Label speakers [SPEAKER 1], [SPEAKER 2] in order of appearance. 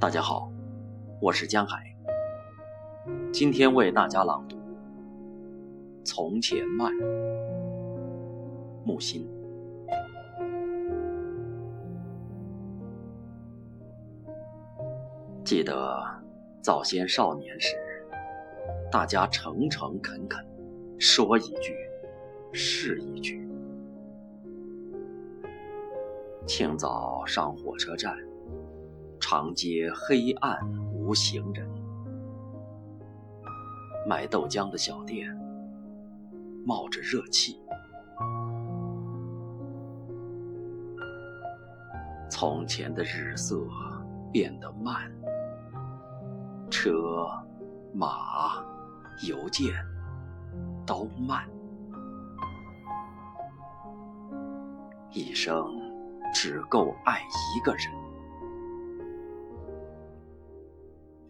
[SPEAKER 1] 大家好，我是江海。今天为大家朗读《从前慢》，木心。记得早先少年时，大家诚诚恳恳，说一句是一句。清早上火车站。长街黑暗无行人，卖豆浆的小店冒着热气。从前的日色变得慢，车马邮件都慢，一生只够爱一个人。